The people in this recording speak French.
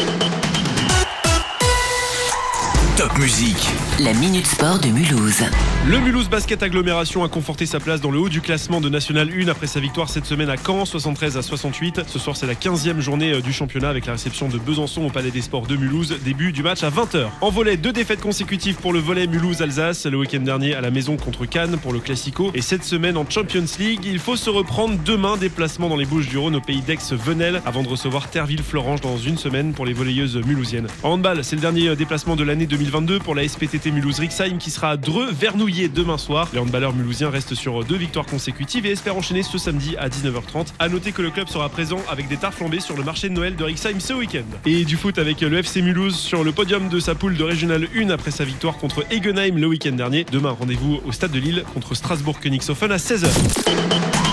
Thank you. Top musique. La Minute Sport de Mulhouse. Le Mulhouse Basket Agglomération a conforté sa place dans le haut du classement de National 1 après sa victoire cette semaine à Caen, 73 à 68. Ce soir, c'est la 15e journée euh, du championnat avec la réception de Besançon au Palais des Sports de Mulhouse. Début du match à 20h. En volet, deux défaites consécutives pour le volet Mulhouse-Alsace. Le week-end dernier à la maison contre Cannes pour le Classico. Et cette semaine en Champions League, il faut se reprendre demain. Déplacement dans les Bouches-du-Rhône au pays d'Aix-Venelle avant de recevoir Terville-Florange dans une semaine pour les volleyeuses mulhousiennes. En handball, c'est le dernier euh, déplacement de l'année 2022 pour la SPTT Mulhouse-Rixheim qui sera à Dreux, Vernouillet demain soir. Les handballeurs mulhousiens restent sur deux victoires consécutives et espèrent enchaîner ce samedi à 19h30. À noter que le club sera présent avec des tartes flambées sur le marché de Noël de Rixheim ce week-end. Et du foot avec le FC Mulhouse sur le podium de sa poule de Régional 1 après sa victoire contre Egenheim le week-end dernier. Demain, rendez-vous au stade de Lille contre Strasbourg-Königshofen à 16h.